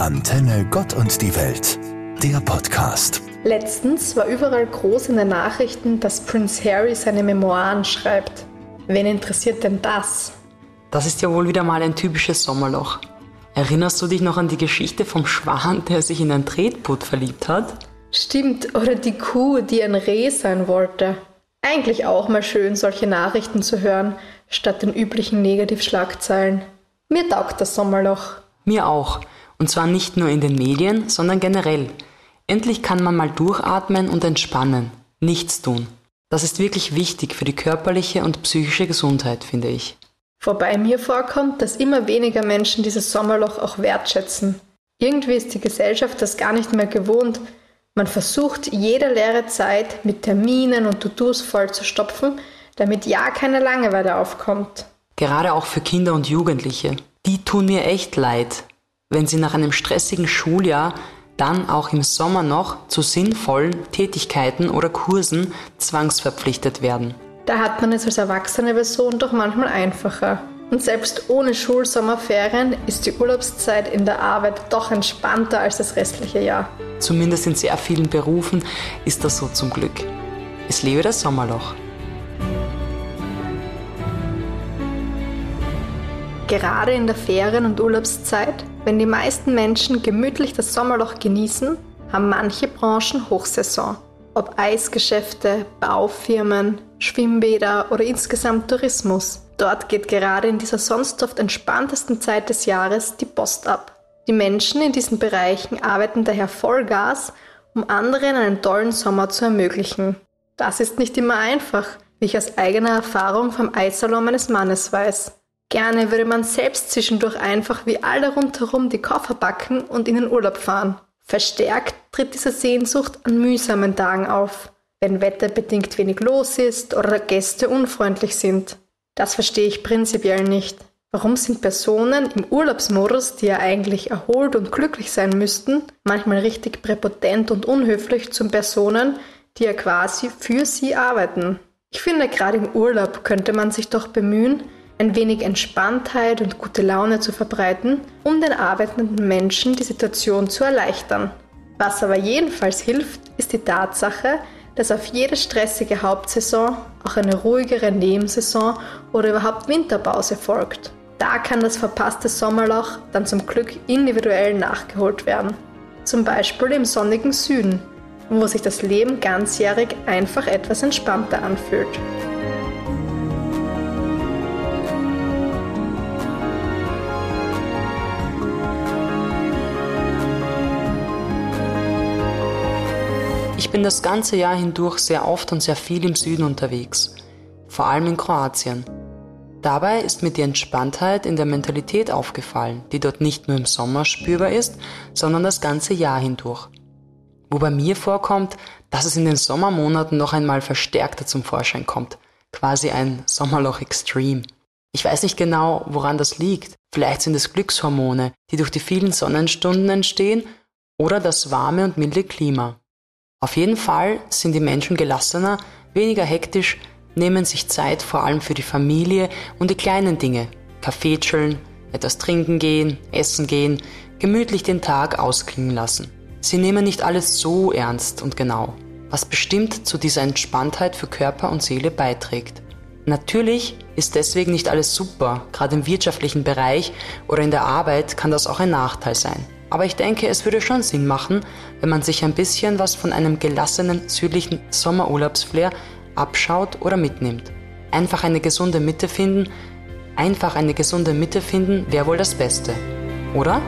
Antenne Gott und die Welt, der Podcast. Letztens war überall groß in den Nachrichten, dass Prince Harry seine Memoiren schreibt. Wen interessiert denn das? Das ist ja wohl wieder mal ein typisches Sommerloch. Erinnerst du dich noch an die Geschichte vom Schwan, der sich in ein Tretboot verliebt hat? Stimmt, oder die Kuh, die ein Reh sein wollte. Eigentlich auch mal schön, solche Nachrichten zu hören, statt den üblichen Negativschlagzeilen. Mir taugt das Sommerloch. Mir auch. Und zwar nicht nur in den Medien, sondern generell. Endlich kann man mal durchatmen und entspannen. Nichts tun. Das ist wirklich wichtig für die körperliche und psychische Gesundheit, finde ich. Wobei mir vorkommt, dass immer weniger Menschen dieses Sommerloch auch wertschätzen. Irgendwie ist die Gesellschaft das gar nicht mehr gewohnt. Man versucht, jede leere Zeit mit Terminen und To-Dos vollzustopfen, damit ja keine Langeweile aufkommt. Gerade auch für Kinder und Jugendliche. Die tun mir echt leid, wenn sie nach einem stressigen Schuljahr dann auch im Sommer noch zu sinnvollen Tätigkeiten oder Kursen zwangsverpflichtet werden. Da hat man es als erwachsene Person doch manchmal einfacher. Und selbst ohne Schulsommerferien ist die Urlaubszeit in der Arbeit doch entspannter als das restliche Jahr. Zumindest in sehr vielen Berufen ist das so zum Glück. Es lebe das Sommerloch. Gerade in der Ferien- und Urlaubszeit, wenn die meisten Menschen gemütlich das Sommerloch genießen, haben manche Branchen Hochsaison. Ob Eisgeschäfte, Baufirmen, Schwimmbäder oder insgesamt Tourismus. Dort geht gerade in dieser sonst oft entspanntesten Zeit des Jahres die Post ab. Die Menschen in diesen Bereichen arbeiten daher Vollgas, um anderen einen tollen Sommer zu ermöglichen. Das ist nicht immer einfach, wie ich aus eigener Erfahrung vom Eissalon meines Mannes weiß. Gerne würde man selbst zwischendurch einfach wie alle rundherum die Koffer packen und in den Urlaub fahren. Verstärkt tritt diese Sehnsucht an mühsamen Tagen auf, wenn wetterbedingt wenig los ist oder Gäste unfreundlich sind. Das verstehe ich prinzipiell nicht. Warum sind Personen im Urlaubsmodus, die ja eigentlich erholt und glücklich sein müssten, manchmal richtig präpotent und unhöflich zu Personen, die ja quasi für sie arbeiten? Ich finde, gerade im Urlaub könnte man sich doch bemühen, ein wenig Entspanntheit und gute Laune zu verbreiten, um den arbeitenden Menschen die Situation zu erleichtern. Was aber jedenfalls hilft, ist die Tatsache, dass auf jede stressige Hauptsaison auch eine ruhigere Nebensaison oder überhaupt Winterpause folgt. Da kann das verpasste Sommerloch dann zum Glück individuell nachgeholt werden. Zum Beispiel im sonnigen Süden, wo sich das Leben ganzjährig einfach etwas entspannter anfühlt. Ich bin das ganze Jahr hindurch sehr oft und sehr viel im Süden unterwegs, vor allem in Kroatien. Dabei ist mir die Entspanntheit in der Mentalität aufgefallen, die dort nicht nur im Sommer spürbar ist, sondern das ganze Jahr hindurch. Wo bei mir vorkommt, dass es in den Sommermonaten noch einmal verstärkter zum Vorschein kommt, quasi ein Sommerloch Extreme. Ich weiß nicht genau, woran das liegt. Vielleicht sind es Glückshormone, die durch die vielen Sonnenstunden entstehen, oder das warme und milde Klima. Auf jeden Fall sind die Menschen gelassener, weniger hektisch, nehmen sich Zeit vor allem für die Familie und die kleinen Dinge. Kaffee chillen, etwas trinken gehen, essen gehen, gemütlich den Tag ausklingen lassen. Sie nehmen nicht alles so ernst und genau, was bestimmt zu dieser Entspanntheit für Körper und Seele beiträgt. Natürlich ist deswegen nicht alles super, gerade im wirtschaftlichen Bereich oder in der Arbeit kann das auch ein Nachteil sein. Aber ich denke, es würde schon Sinn machen, wenn man sich ein bisschen was von einem gelassenen südlichen Sommerurlaubsflair abschaut oder mitnimmt. Einfach eine gesunde Mitte finden, einfach eine gesunde Mitte finden, wäre wohl das Beste, oder?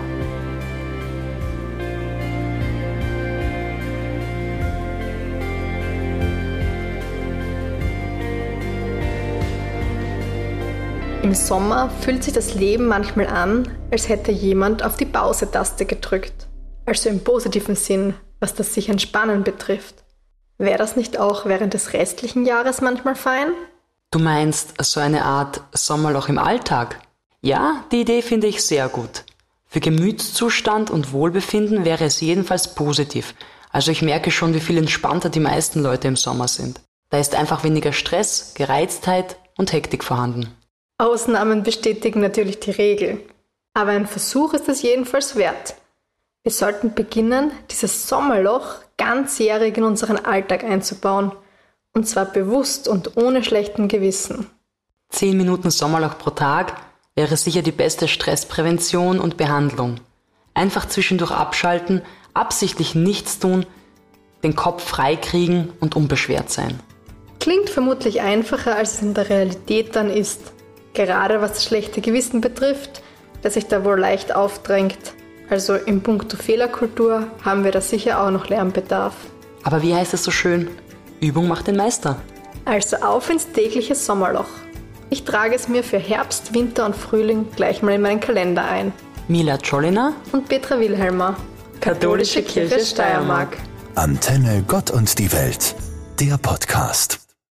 Im Sommer fühlt sich das Leben manchmal an, als hätte jemand auf die Pause-Taste gedrückt. Also im positiven Sinn, was das sich entspannen betrifft. Wäre das nicht auch während des restlichen Jahres manchmal fein? Du meinst so eine Art Sommerloch im Alltag? Ja, die Idee finde ich sehr gut. Für Gemütszustand und Wohlbefinden wäre es jedenfalls positiv. Also ich merke schon, wie viel entspannter die meisten Leute im Sommer sind. Da ist einfach weniger Stress, Gereiztheit und Hektik vorhanden. Ausnahmen bestätigen natürlich die Regel. Aber ein Versuch ist es jedenfalls wert. Wir sollten beginnen, dieses Sommerloch ganzjährig in unseren Alltag einzubauen. Und zwar bewusst und ohne schlechten Gewissen. Zehn Minuten Sommerloch pro Tag wäre sicher die beste Stressprävention und Behandlung. Einfach zwischendurch abschalten, absichtlich nichts tun, den Kopf freikriegen und unbeschwert sein. Klingt vermutlich einfacher, als es in der Realität dann ist. Gerade was das schlechte Gewissen betrifft, das sich da wohl leicht aufdrängt. Also im Punkto Fehlerkultur haben wir da sicher auch noch Lernbedarf. Aber wie heißt es so schön? Übung macht den Meister. Also auf ins tägliche Sommerloch. Ich trage es mir für Herbst, Winter und Frühling gleich mal in meinen Kalender ein. Mila Czolina und Petra Wilhelmer. Katholische Kirche Steiermark. Antenne Gott und die Welt. Der Podcast.